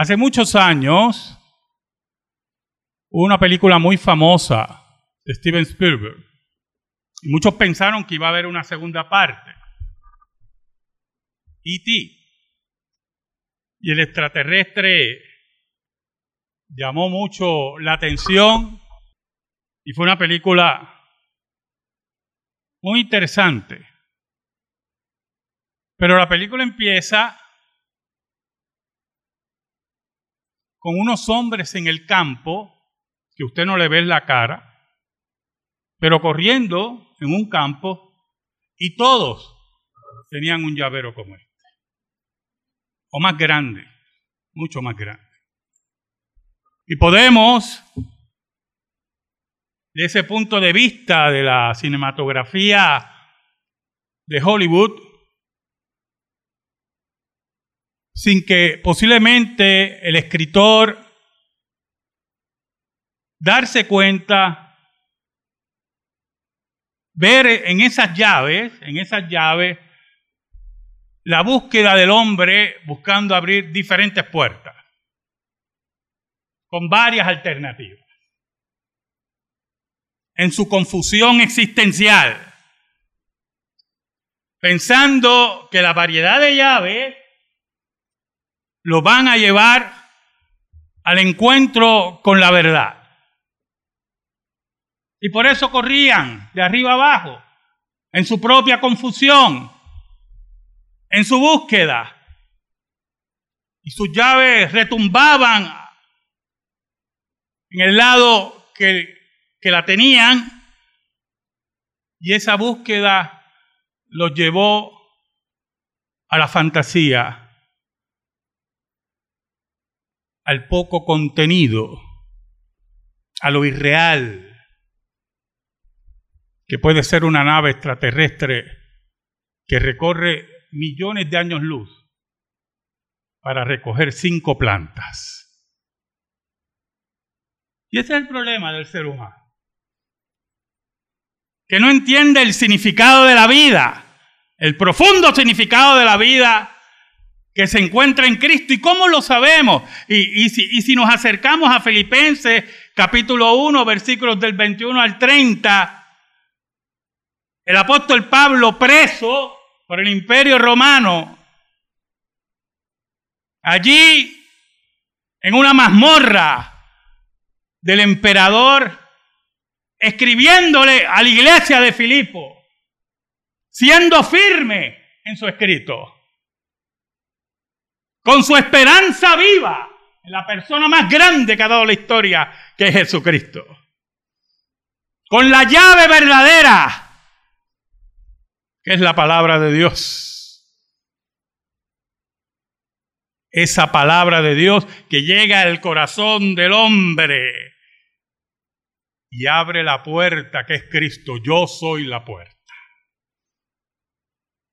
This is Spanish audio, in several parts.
Hace muchos años, hubo una película muy famosa de Steven Spielberg. Y muchos pensaron que iba a haber una segunda parte. E.T. Y el extraterrestre llamó mucho la atención y fue una película muy interesante. Pero la película empieza con unos hombres en el campo, que usted no le ve la cara, pero corriendo en un campo, y todos tenían un llavero como este, o más grande, mucho más grande. Y podemos, de ese punto de vista de la cinematografía de Hollywood, sin que posiblemente el escritor darse cuenta, ver en esas llaves, en esas llaves, la búsqueda del hombre buscando abrir diferentes puertas, con varias alternativas. En su confusión existencial, pensando que la variedad de llaves lo van a llevar al encuentro con la verdad. Y por eso corrían de arriba abajo, en su propia confusión, en su búsqueda. Y sus llaves retumbaban en el lado que, que la tenían. Y esa búsqueda los llevó a la fantasía al poco contenido, a lo irreal, que puede ser una nave extraterrestre que recorre millones de años luz para recoger cinco plantas. Y ese es el problema del ser humano, que no entiende el significado de la vida, el profundo significado de la vida que se encuentra en Cristo. ¿Y cómo lo sabemos? Y, si, si nos acercamos a Filipenses capítulo 1, versículos del 21 al 30, el apóstol Pablo preso por el imperio romano, allí en una mazmorra del emperador, escribiéndole a la iglesia de Filipo, siendo firme en su escrito con su esperanza viva en la persona más grande que ha dado la historia, que es Jesucristo. Con la llave verdadera, que es la palabra de Dios. Esa palabra de Dios que llega al corazón del hombre y abre la puerta que es Cristo. Yo soy la puerta.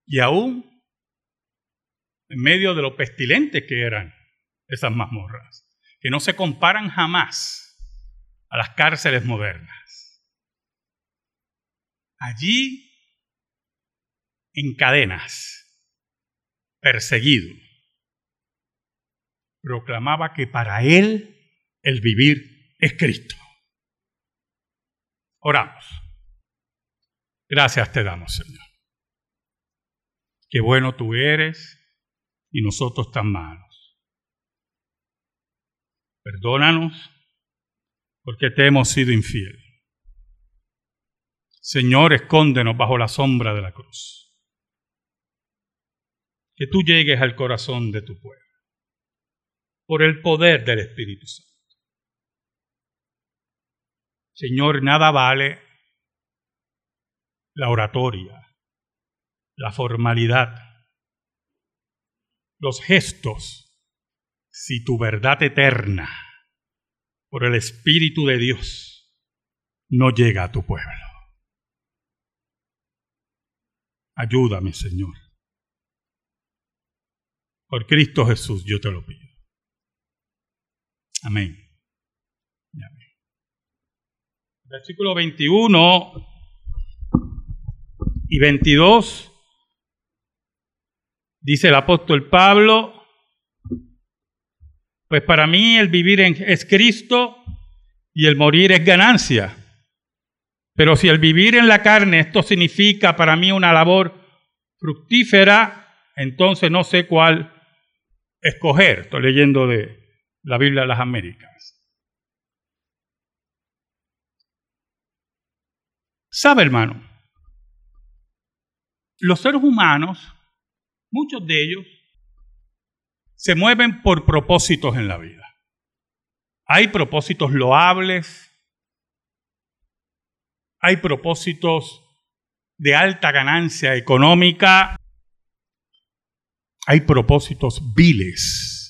Y aún en medio de lo pestilentes que eran esas mazmorras, que no se comparan jamás a las cárceles modernas. Allí, en cadenas, perseguido, proclamaba que para él el vivir es Cristo. Oramos. Gracias te damos, Señor. Qué bueno tú eres y nosotros tan malos. Perdónanos porque te hemos sido infiel. Señor, escóndenos bajo la sombra de la cruz. Que tú llegues al corazón de tu pueblo por el poder del Espíritu Santo. Señor, nada vale la oratoria, la formalidad, los gestos si tu verdad eterna por el Espíritu de Dios no llega a tu pueblo. Ayúdame, Señor. Por Cristo Jesús yo te lo pido. Amén. Amén. Versículo 21 y 22 Dice el apóstol Pablo, pues para mí el vivir es Cristo y el morir es ganancia. Pero si el vivir en la carne, esto significa para mí una labor fructífera, entonces no sé cuál escoger. Estoy leyendo de la Biblia de las Américas. ¿Sabe, hermano? Los seres humanos, muchos de ellos, se mueven por propósitos en la vida. Hay propósitos loables, hay propósitos de alta ganancia económica, hay propósitos viles.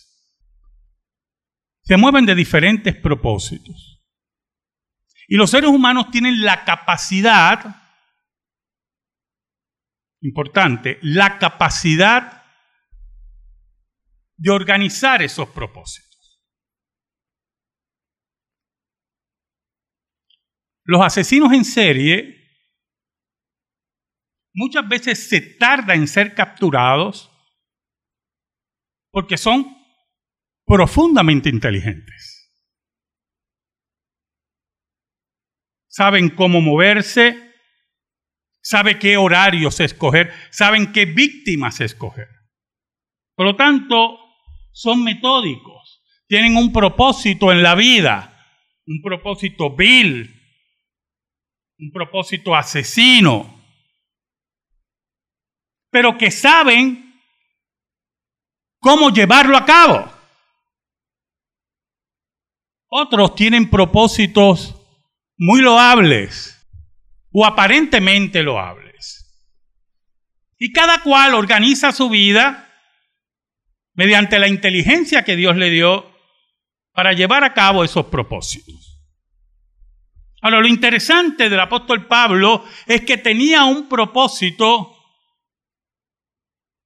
Se mueven de diferentes propósitos. Y los seres humanos tienen la capacidad, importante, la capacidad de organizar esos propósitos. Los asesinos en serie muchas veces se tarda en ser capturados porque son profundamente inteligentes. saben cómo moverse, saben qué horarios escoger, saben qué víctimas escoger. Por lo tanto, son metódicos, tienen un propósito en la vida, un propósito vil, un propósito asesino, pero que saben cómo llevarlo a cabo. Otros tienen propósitos muy loables o aparentemente loables. Y cada cual organiza su vida mediante la inteligencia que Dios le dio para llevar a cabo esos propósitos. Ahora, lo interesante del apóstol Pablo es que tenía un propósito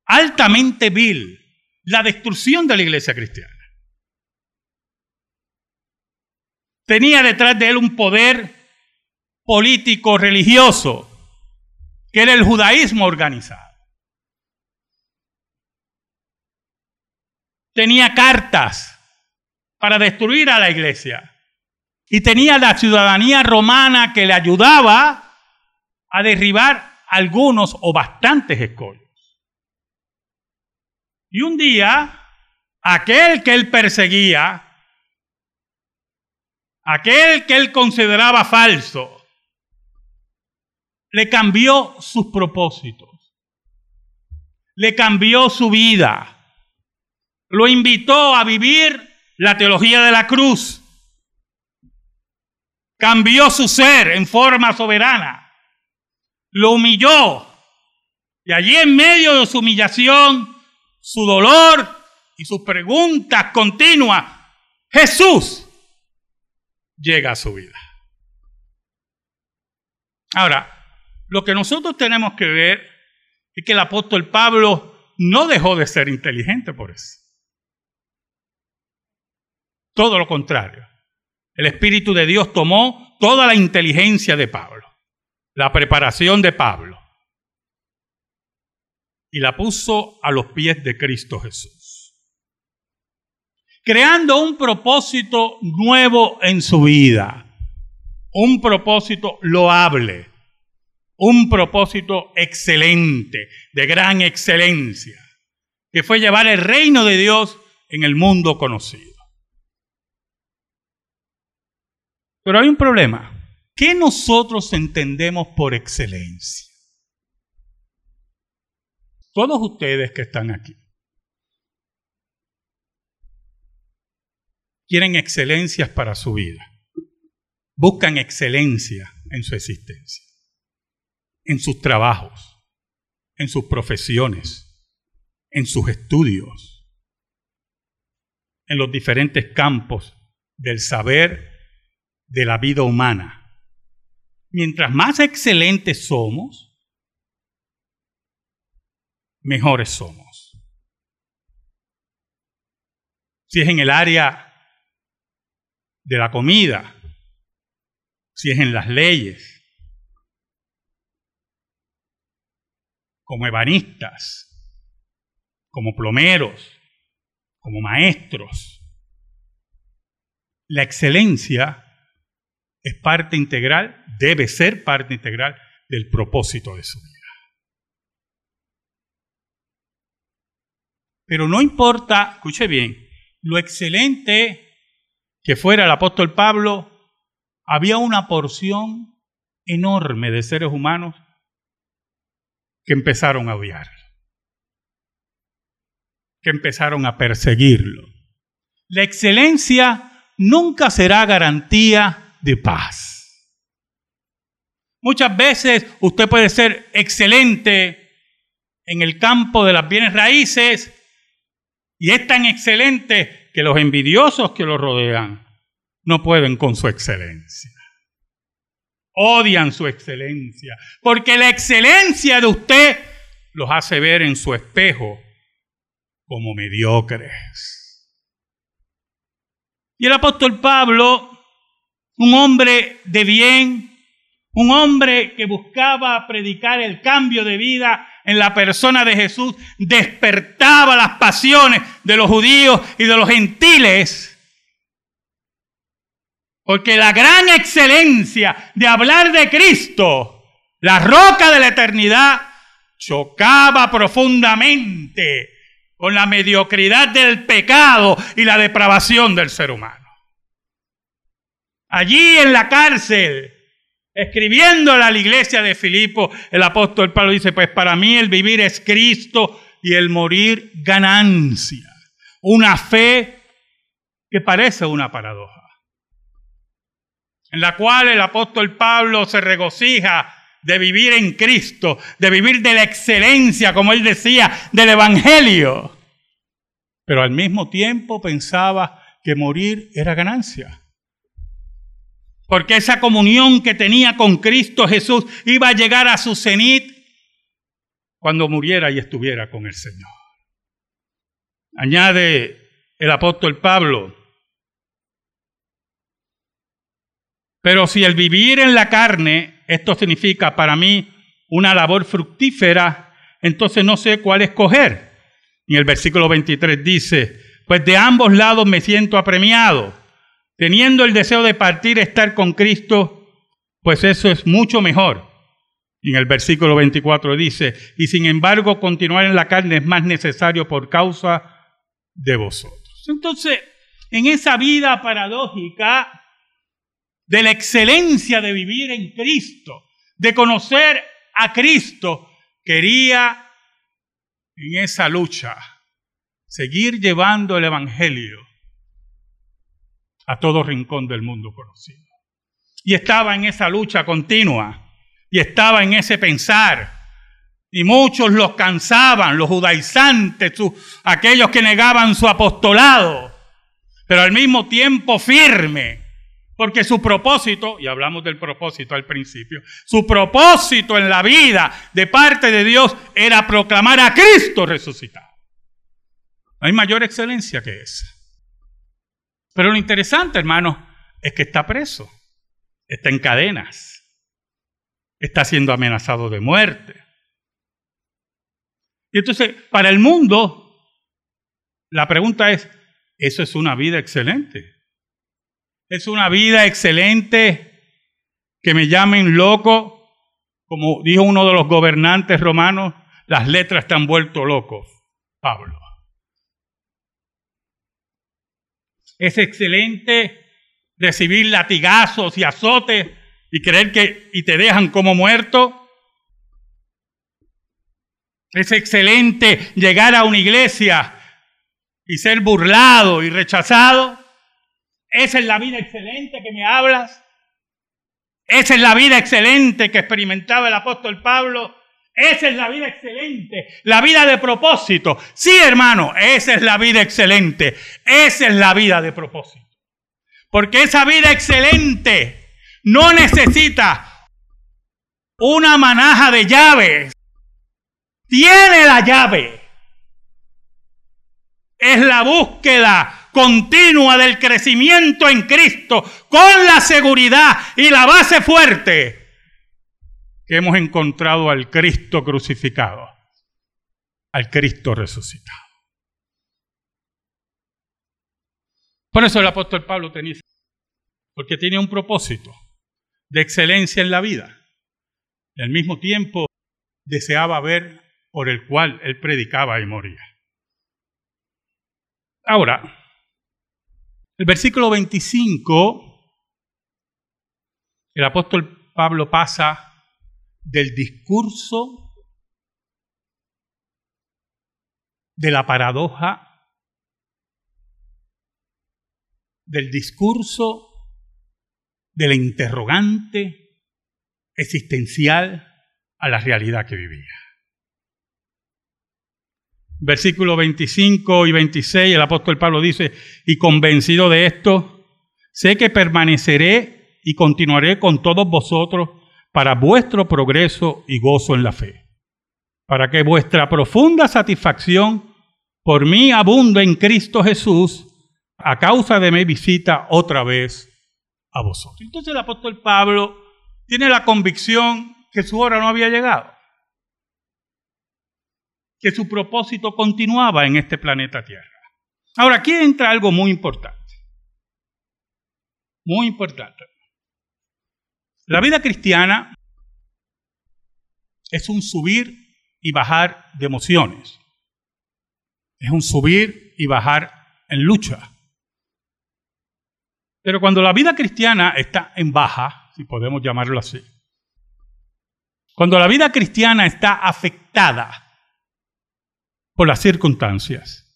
altamente vil, la destrucción de la iglesia cristiana. tenía detrás de él un poder político religioso, que era el judaísmo organizado. Tenía cartas para destruir a la iglesia. Y tenía la ciudadanía romana que le ayudaba a derribar algunos o bastantes escollos. Y un día, aquel que él perseguía, aquel que él consideraba falso, le cambió sus propósitos, le cambió su vida, lo invitó a vivir la teología de la cruz, cambió su ser en forma soberana, lo humilló. Y allí en medio de su humillación, su dolor y sus preguntas continuas, Jesús llega a su vida. Ahora, lo que nosotros tenemos que ver es que el apóstol Pablo no dejó de ser inteligente por eso. Todo lo contrario. El Espíritu de Dios tomó toda la inteligencia de Pablo, la preparación de Pablo, y la puso a los pies de Cristo Jesús creando un propósito nuevo en su vida, un propósito loable, un propósito excelente, de gran excelencia, que fue llevar el reino de Dios en el mundo conocido. Pero hay un problema. ¿Qué nosotros entendemos por excelencia? Todos ustedes que están aquí. quieren excelencias para su vida. Buscan excelencia en su existencia, en sus trabajos, en sus profesiones, en sus estudios, en los diferentes campos del saber de la vida humana. Mientras más excelentes somos, mejores somos. Si es en el área de la comida, si es en las leyes, como ebanistas, como plomeros, como maestros, la excelencia es parte integral, debe ser parte integral del propósito de su vida. Pero no importa, escuche bien, lo excelente que fuera el apóstol Pablo, había una porción enorme de seres humanos que empezaron a odiarlo, que empezaron a perseguirlo. La excelencia nunca será garantía de paz. Muchas veces usted puede ser excelente en el campo de las bienes raíces y es tan excelente que los envidiosos que lo rodean no pueden con su excelencia. Odian su excelencia, porque la excelencia de usted los hace ver en su espejo como mediocres. Y el apóstol Pablo, un hombre de bien, un hombre que buscaba predicar el cambio de vida en la persona de Jesús, despertaba las pasiones de los judíos y de los gentiles. Porque la gran excelencia de hablar de Cristo, la roca de la eternidad, chocaba profundamente con la mediocridad del pecado y la depravación del ser humano. Allí en la cárcel, escribiéndole a la iglesia de Filipo, el apóstol Pablo dice, pues para mí el vivir es Cristo y el morir ganancia. Una fe que parece una paradoja, en la cual el apóstol Pablo se regocija de vivir en Cristo, de vivir de la excelencia, como él decía, del Evangelio. Pero al mismo tiempo pensaba que morir era ganancia. Porque esa comunión que tenía con Cristo Jesús iba a llegar a su cenit cuando muriera y estuviera con el Señor. Añade el apóstol Pablo, pero si el vivir en la carne, esto significa para mí una labor fructífera, entonces no sé cuál escoger. Y el versículo 23 dice, pues de ambos lados me siento apremiado teniendo el deseo de partir, estar con Cristo, pues eso es mucho mejor. En el versículo 24 dice, y sin embargo continuar en la carne es más necesario por causa de vosotros. Entonces, en esa vida paradójica de la excelencia de vivir en Cristo, de conocer a Cristo, quería en esa lucha seguir llevando el Evangelio a todo rincón del mundo conocido. Y estaba en esa lucha continua, y estaba en ese pensar. Y muchos los cansaban, los judaizantes, aquellos que negaban su apostolado, pero al mismo tiempo firme, porque su propósito, y hablamos del propósito al principio, su propósito en la vida de parte de Dios era proclamar a Cristo resucitado. No hay mayor excelencia que esa. Pero lo interesante, hermano, es que está preso, está en cadenas, está siendo amenazado de muerte. Y entonces, para el mundo, la pregunta es, ¿eso es una vida excelente? ¿Es una vida excelente que me llamen loco? Como dijo uno de los gobernantes romanos, las letras están vuelto locos, Pablo. Es excelente recibir latigazos y azotes y creer que y te dejan como muerto. Es excelente llegar a una iglesia y ser burlado y rechazado. Esa es la vida excelente que me hablas. Esa es la vida excelente que experimentaba el apóstol Pablo esa es la vida excelente, la vida de propósito. Sí, hermano, esa es la vida excelente. Esa es la vida de propósito. Porque esa vida excelente no necesita una manaja de llaves. Tiene la llave. Es la búsqueda continua del crecimiento en Cristo con la seguridad y la base fuerte que hemos encontrado al Cristo crucificado, al Cristo resucitado. Por eso el apóstol Pablo tenía porque tiene un propósito de excelencia en la vida. Y al mismo tiempo deseaba ver por el cual él predicaba y moría. Ahora, el versículo 25, el apóstol Pablo pasa del discurso de la paradoja, del discurso del interrogante existencial a la realidad que vivía. Versículo 25 y 26, el apóstol Pablo dice, y convencido de esto, sé que permaneceré y continuaré con todos vosotros para vuestro progreso y gozo en la fe, para que vuestra profunda satisfacción por mí abunde en Cristo Jesús a causa de mi visita otra vez a vosotros. Entonces el apóstol Pablo tiene la convicción que su hora no había llegado que su propósito continuaba en este planeta Tierra. Ahora, aquí entra algo muy importante. Muy importante. La vida cristiana es un subir y bajar de emociones. Es un subir y bajar en lucha. Pero cuando la vida cristiana está en baja, si podemos llamarlo así, cuando la vida cristiana está afectada por las circunstancias.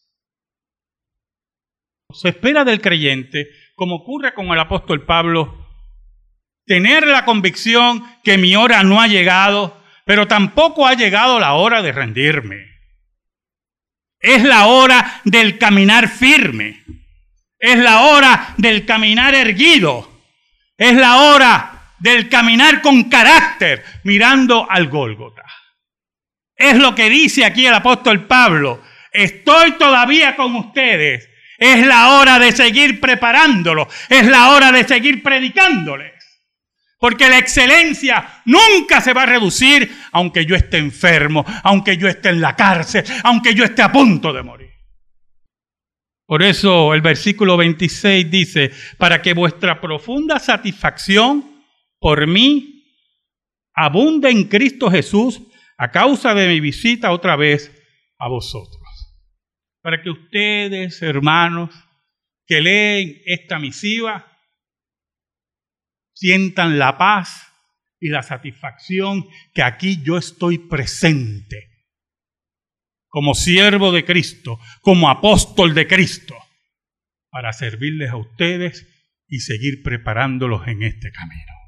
Se espera del creyente, como ocurre con el apóstol Pablo, tener la convicción que mi hora no ha llegado, pero tampoco ha llegado la hora de rendirme. Es la hora del caminar firme. Es la hora del caminar erguido. Es la hora del caminar con carácter, mirando al Gólgota. Es lo que dice aquí el apóstol Pablo. Estoy todavía con ustedes. Es la hora de seguir preparándolo. Es la hora de seguir predicándoles. Porque la excelencia nunca se va a reducir aunque yo esté enfermo, aunque yo esté en la cárcel, aunque yo esté a punto de morir. Por eso el versículo 26 dice, para que vuestra profunda satisfacción por mí abunde en Cristo Jesús a causa de mi visita otra vez a vosotros. Para que ustedes, hermanos, que leen esta misiva, sientan la paz y la satisfacción que aquí yo estoy presente como siervo de Cristo, como apóstol de Cristo, para servirles a ustedes y seguir preparándolos en este camino.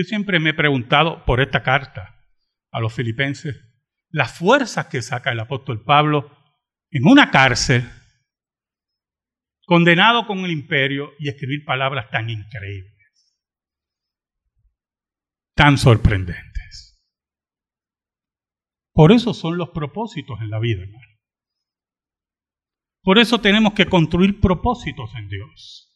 Yo siempre me he preguntado por esta carta a los filipenses, las fuerzas que saca el apóstol Pablo en una cárcel, condenado con el imperio y escribir palabras tan increíbles, tan sorprendentes. Por eso son los propósitos en la vida, hermano. Por eso tenemos que construir propósitos en Dios.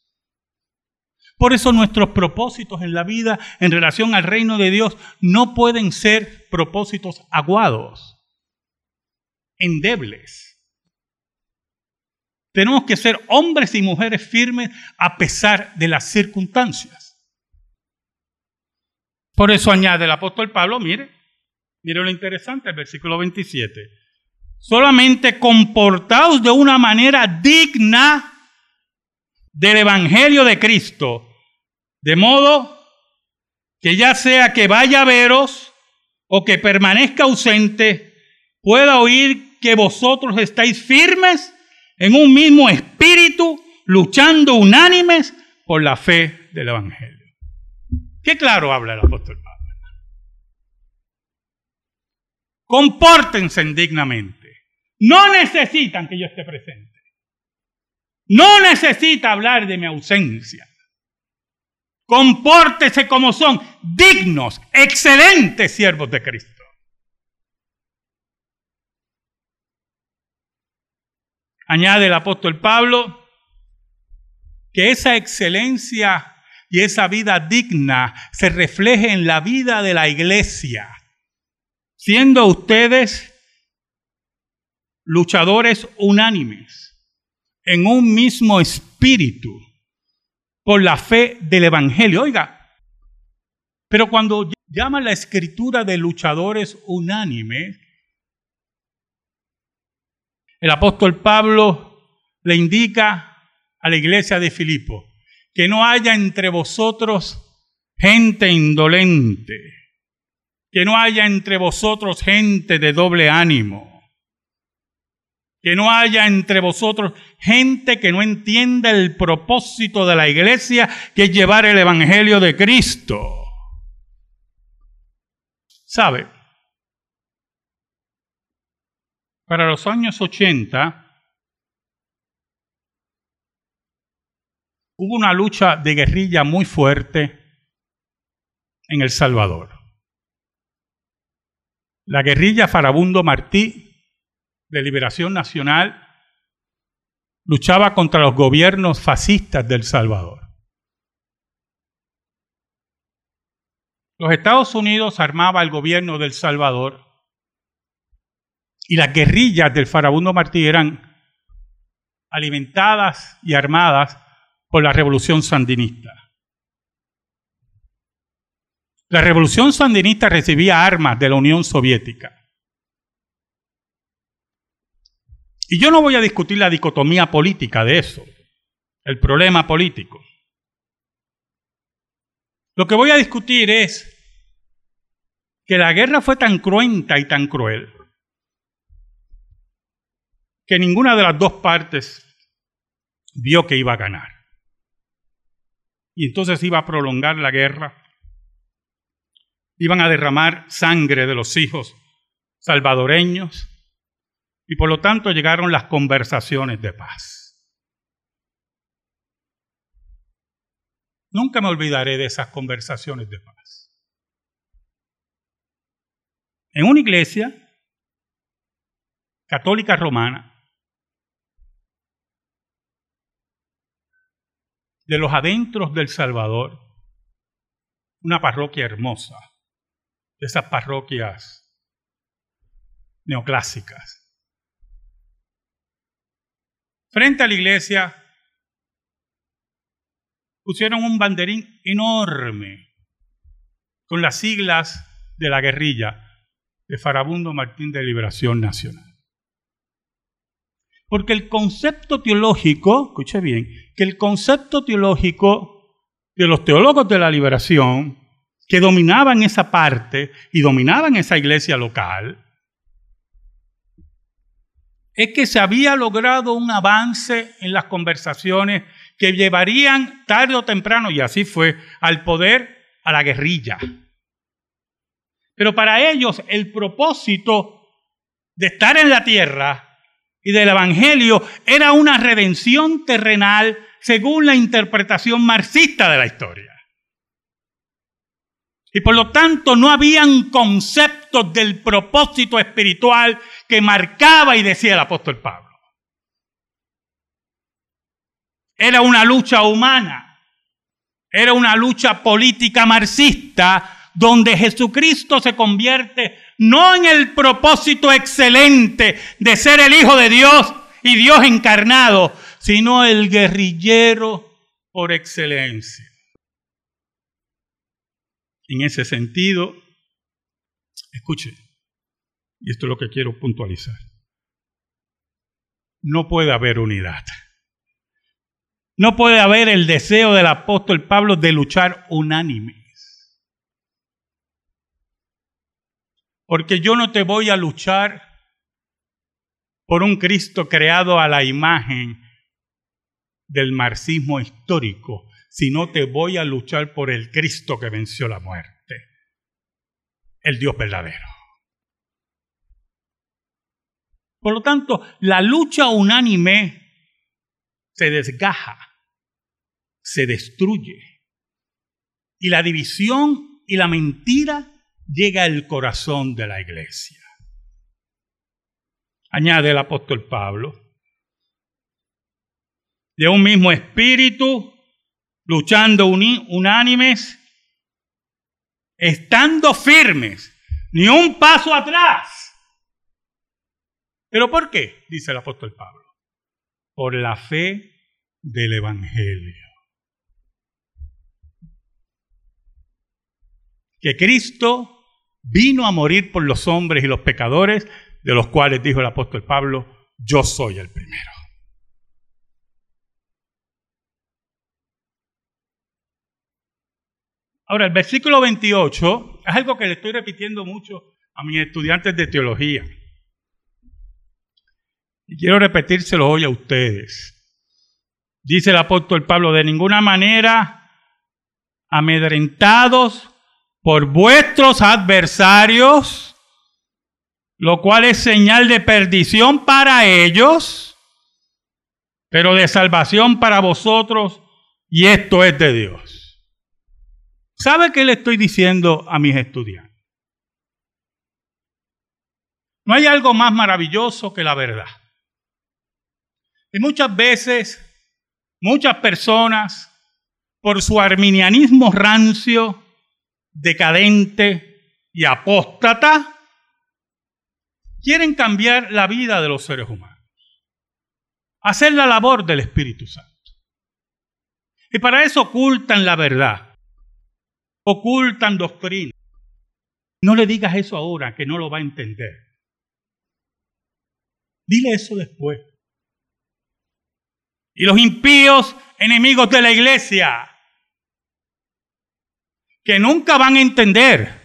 Por eso nuestros propósitos en la vida en relación al reino de Dios no pueden ser propósitos aguados, endebles. Tenemos que ser hombres y mujeres firmes a pesar de las circunstancias. Por eso añade el apóstol Pablo, mire, mire lo interesante, el versículo 27. Solamente comportaos de una manera digna del Evangelio de Cristo, de modo que ya sea que vaya a veros o que permanezca ausente, pueda oír que vosotros estáis firmes en un mismo espíritu, luchando unánimes por la fe del Evangelio. Qué claro habla el apóstol Pablo. Compórtense dignamente. No necesitan que yo esté presente. No necesita hablar de mi ausencia. Compórtese como son dignos, excelentes siervos de Cristo. Añade el apóstol Pablo que esa excelencia y esa vida digna se refleje en la vida de la iglesia, siendo ustedes luchadores unánimes en un mismo espíritu, por la fe del Evangelio. Oiga, pero cuando llama la escritura de luchadores unánimes, el apóstol Pablo le indica a la iglesia de Filipo que no haya entre vosotros gente indolente, que no haya entre vosotros gente de doble ánimo que no haya entre vosotros gente que no entienda el propósito de la iglesia, que es llevar el Evangelio de Cristo. ¿Sabe? Para los años 80 hubo una lucha de guerrilla muy fuerte en El Salvador. La guerrilla Farabundo Martí de Liberación Nacional luchaba contra los gobiernos fascistas del Salvador. Los Estados Unidos armaba el gobierno del Salvador y las guerrillas del farabundo Martí eran alimentadas y armadas por la revolución sandinista. La revolución sandinista recibía armas de la Unión Soviética. Y yo no voy a discutir la dicotomía política de eso, el problema político. Lo que voy a discutir es que la guerra fue tan cruenta y tan cruel que ninguna de las dos partes vio que iba a ganar. Y entonces iba a prolongar la guerra. Iban a derramar sangre de los hijos salvadoreños y por lo tanto llegaron las conversaciones de paz. Nunca me olvidaré de esas conversaciones de paz. En una iglesia católica romana, de los adentros del Salvador, una parroquia hermosa, de esas parroquias neoclásicas. Frente a la iglesia pusieron un banderín enorme con las siglas de la guerrilla de Farabundo Martín de Liberación Nacional. Porque el concepto teológico, escuche bien, que el concepto teológico de los teólogos de la liberación que dominaban esa parte y dominaban esa iglesia local, es que se había logrado un avance en las conversaciones que llevarían tarde o temprano, y así fue, al poder, a la guerrilla. Pero para ellos el propósito de estar en la tierra y del Evangelio era una redención terrenal según la interpretación marxista de la historia. Y por lo tanto no habían conceptos del propósito espiritual que marcaba y decía el apóstol Pablo. Era una lucha humana, era una lucha política marxista donde Jesucristo se convierte no en el propósito excelente de ser el Hijo de Dios y Dios encarnado, sino el guerrillero por excelencia. En ese sentido, escuche, y esto es lo que quiero puntualizar, no puede haber unidad. No puede haber el deseo del apóstol Pablo de luchar unánimes. Porque yo no te voy a luchar por un Cristo creado a la imagen del marxismo histórico, sino te voy a luchar por el Cristo que venció la muerte, el Dios verdadero. Por lo tanto, la lucha unánime se desgaja, se destruye. Y la división y la mentira llega al corazón de la iglesia. Añade el apóstol Pablo, de un mismo espíritu, luchando unánimes, estando firmes, ni un paso atrás. ¿Pero por qué? Dice el apóstol Pablo. Por la fe del Evangelio. Que Cristo vino a morir por los hombres y los pecadores, de los cuales dijo el apóstol Pablo, yo soy el primero. Ahora, el versículo 28 es algo que le estoy repitiendo mucho a mis estudiantes de teología. Y quiero repetírselo hoy a ustedes. Dice el apóstol Pablo, de ninguna manera amedrentados por vuestros adversarios, lo cual es señal de perdición para ellos, pero de salvación para vosotros, y esto es de Dios. ¿Sabe qué le estoy diciendo a mis estudiantes? No hay algo más maravilloso que la verdad. Y muchas veces Muchas personas, por su arminianismo rancio, decadente y apóstata, quieren cambiar la vida de los seres humanos, hacer la labor del Espíritu Santo. Y para eso ocultan la verdad, ocultan doctrina. No le digas eso ahora, que no lo va a entender. Dile eso después y los impíos enemigos de la iglesia, que nunca van a entender.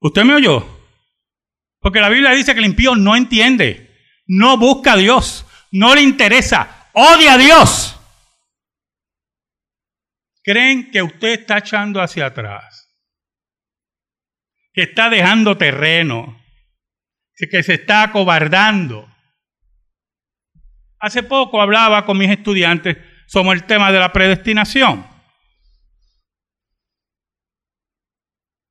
¿Usted me oyó? Porque la Biblia dice que el impío no entiende, no busca a Dios, no le interesa, odia a Dios. Creen que usted está echando hacia atrás, que está dejando terreno, que se está acobardando. Hace poco hablaba con mis estudiantes sobre el tema de la predestinación.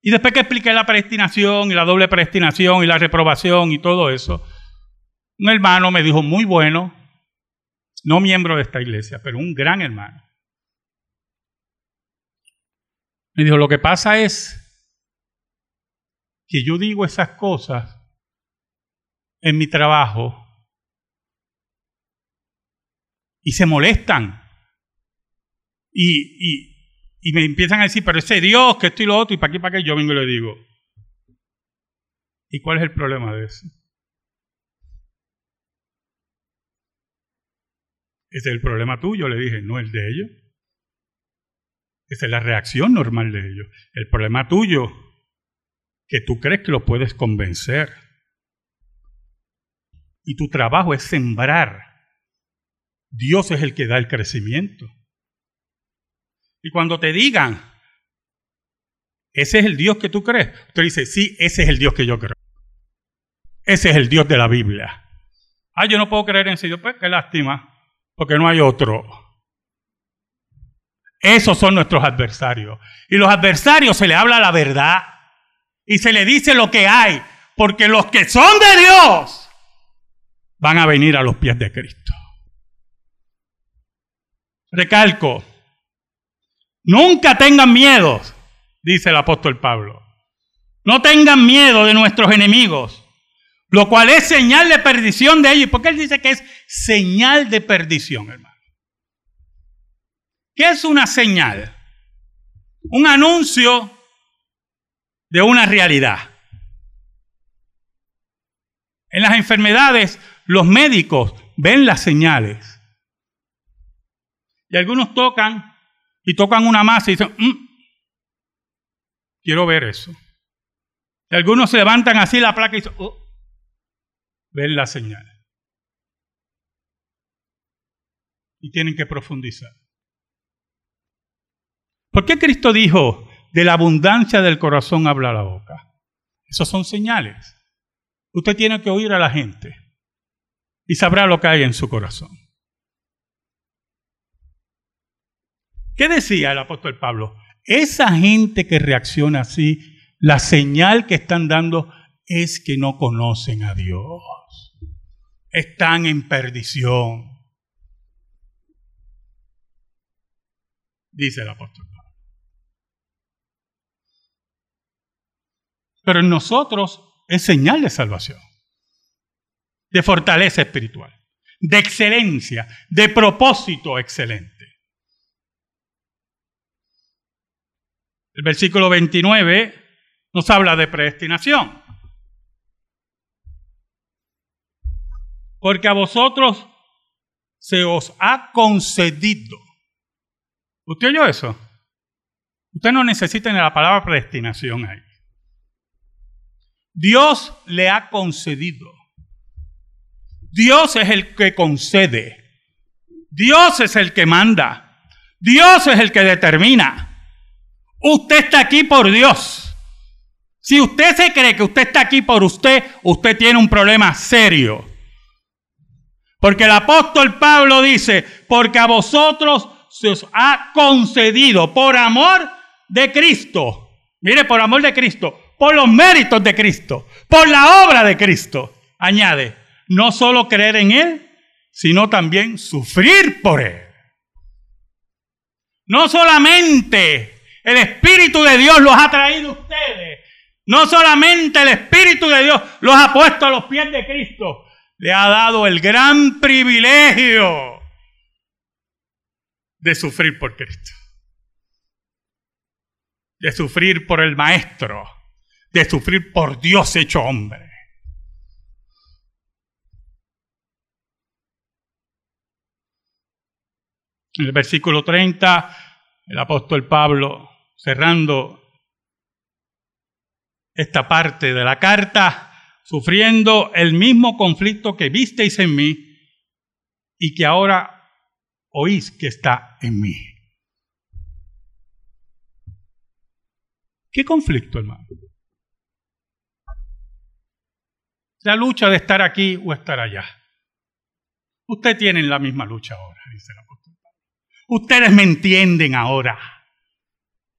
Y después que expliqué la predestinación y la doble predestinación y la reprobación y todo eso, un hermano me dijo, muy bueno, no miembro de esta iglesia, pero un gran hermano. Me dijo, lo que pasa es que yo digo esas cosas en mi trabajo y se molestan. Y, y, me empiezan a decir, pero ese Dios, que esto y lo otro, y para aquí, para qué, yo vengo y le digo. ¿Y cuál es el problema de eso? Ese es el problema tuyo, le dije, no el de ellos. Esa es la reacción normal de ellos. El problema tuyo, que tú crees que lo puedes convencer. Y tu trabajo es sembrar Dios es el que da el crecimiento. Y cuando te digan, ese es el Dios que tú crees, usted dice, sí, ese es el Dios que yo creo. Ese es el Dios de la Biblia. Ah, yo no puedo creer en Dios, pues qué lástima, porque no hay otro. Esos son nuestros adversarios. Y los adversarios se le habla la verdad y se le dice lo que hay, porque los que son de Dios van a venir a los pies de Cristo. Recalco, nunca tengan miedo, dice el apóstol Pablo. No tengan miedo de nuestros enemigos, lo cual es señal de perdición de ellos. Porque él dice que es señal de perdición, hermano. ¿Qué es una señal? Un anuncio de una realidad. En las enfermedades, los médicos ven las señales. Y algunos tocan y tocan una masa y dicen, mm, quiero ver eso. Y algunos se levantan así la placa y dicen, oh, ven la señal. Y tienen que profundizar. ¿Por qué Cristo dijo, de la abundancia del corazón habla la boca? Esos son señales. Usted tiene que oír a la gente y sabrá lo que hay en su corazón. ¿Qué decía el apóstol Pablo? Esa gente que reacciona así, la señal que están dando es que no conocen a Dios. Están en perdición. Dice el apóstol Pablo. Pero en nosotros es señal de salvación, de fortaleza espiritual, de excelencia, de propósito excelente. El versículo 29 nos habla de predestinación. Porque a vosotros se os ha concedido. ¿Usted oyó eso? Usted no necesita ni la palabra predestinación ahí. Dios le ha concedido. Dios es el que concede. Dios es el que manda. Dios es el que determina. Usted está aquí por Dios. Si usted se cree que usted está aquí por usted, usted tiene un problema serio. Porque el apóstol Pablo dice, porque a vosotros se os ha concedido por amor de Cristo. Mire, por amor de Cristo, por los méritos de Cristo, por la obra de Cristo. Añade, no solo creer en Él, sino también sufrir por Él. No solamente el Espíritu de Dios los ha traído a ustedes, no solamente el Espíritu de Dios los ha puesto a los pies de Cristo, le ha dado el gran privilegio de sufrir por Cristo, de sufrir por el Maestro, de sufrir por Dios hecho hombre. En el versículo 30, el apóstol Pablo, cerrando esta parte de la carta, sufriendo el mismo conflicto que visteis en mí y que ahora oís que está en mí. ¿Qué conflicto, hermano? La lucha de estar aquí o estar allá. Ustedes tienen la misma lucha ahora, dice el apóstol Ustedes me entienden ahora.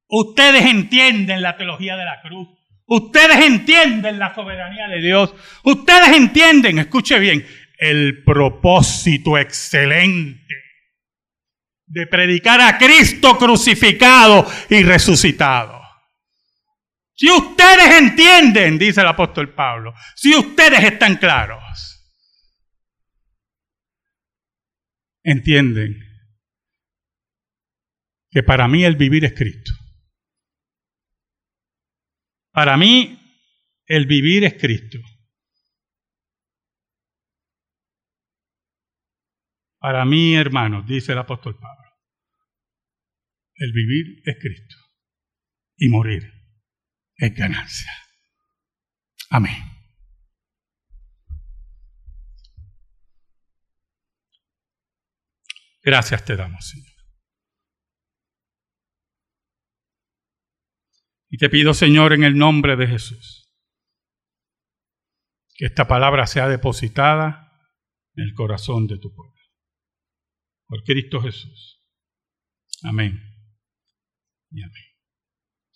Ustedes entienden la teología de la cruz. Ustedes entienden la soberanía de Dios. Ustedes entienden, escuche bien, el propósito excelente de predicar a Cristo crucificado y resucitado. Si ustedes entienden, dice el apóstol Pablo, si ustedes están claros, entienden que para mí el vivir es Cristo. Para mí, el vivir es Cristo. Para mí, hermanos, dice el apóstol Pablo, el vivir es Cristo y morir es ganancia. Amén. Gracias te damos, Señor. Y te pido, Señor, en el nombre de Jesús, que esta palabra sea depositada en el corazón de tu pueblo. Por Cristo Jesús. Amén. Y amén.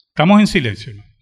Estamos en silencio, ¿no?